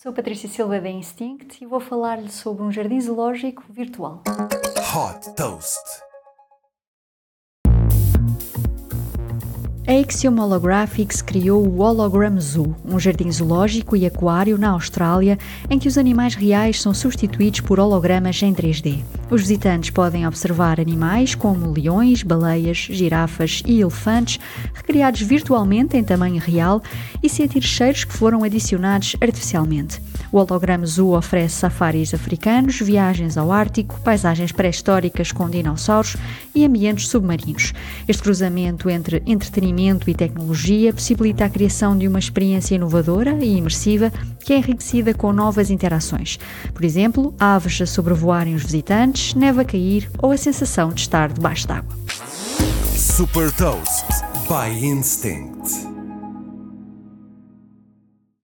Sou Patrícia Silva da Instinct e vou falar-lhe sobre um jardim zoológico virtual. Hot Toast. A Axiom Holographics criou o Hologram Zoo, um jardim zoológico e aquário na Austrália em que os animais reais são substituídos por hologramas em 3D. Os visitantes podem observar animais como leões, baleias, girafas e elefantes recriados virtualmente em tamanho real e sentir cheiros que foram adicionados artificialmente. O Hologram Zoo oferece safaris africanos, viagens ao Ártico, paisagens pré-históricas com dinossauros e ambientes submarinos. Este cruzamento entre entretenimento e tecnologia possibilita a criação de uma experiência inovadora e imersiva que é enriquecida com novas interações. Por exemplo, aves a sobrevoarem os visitantes, neve a cair ou a sensação de estar debaixo d'água. Super Toast by Instinct.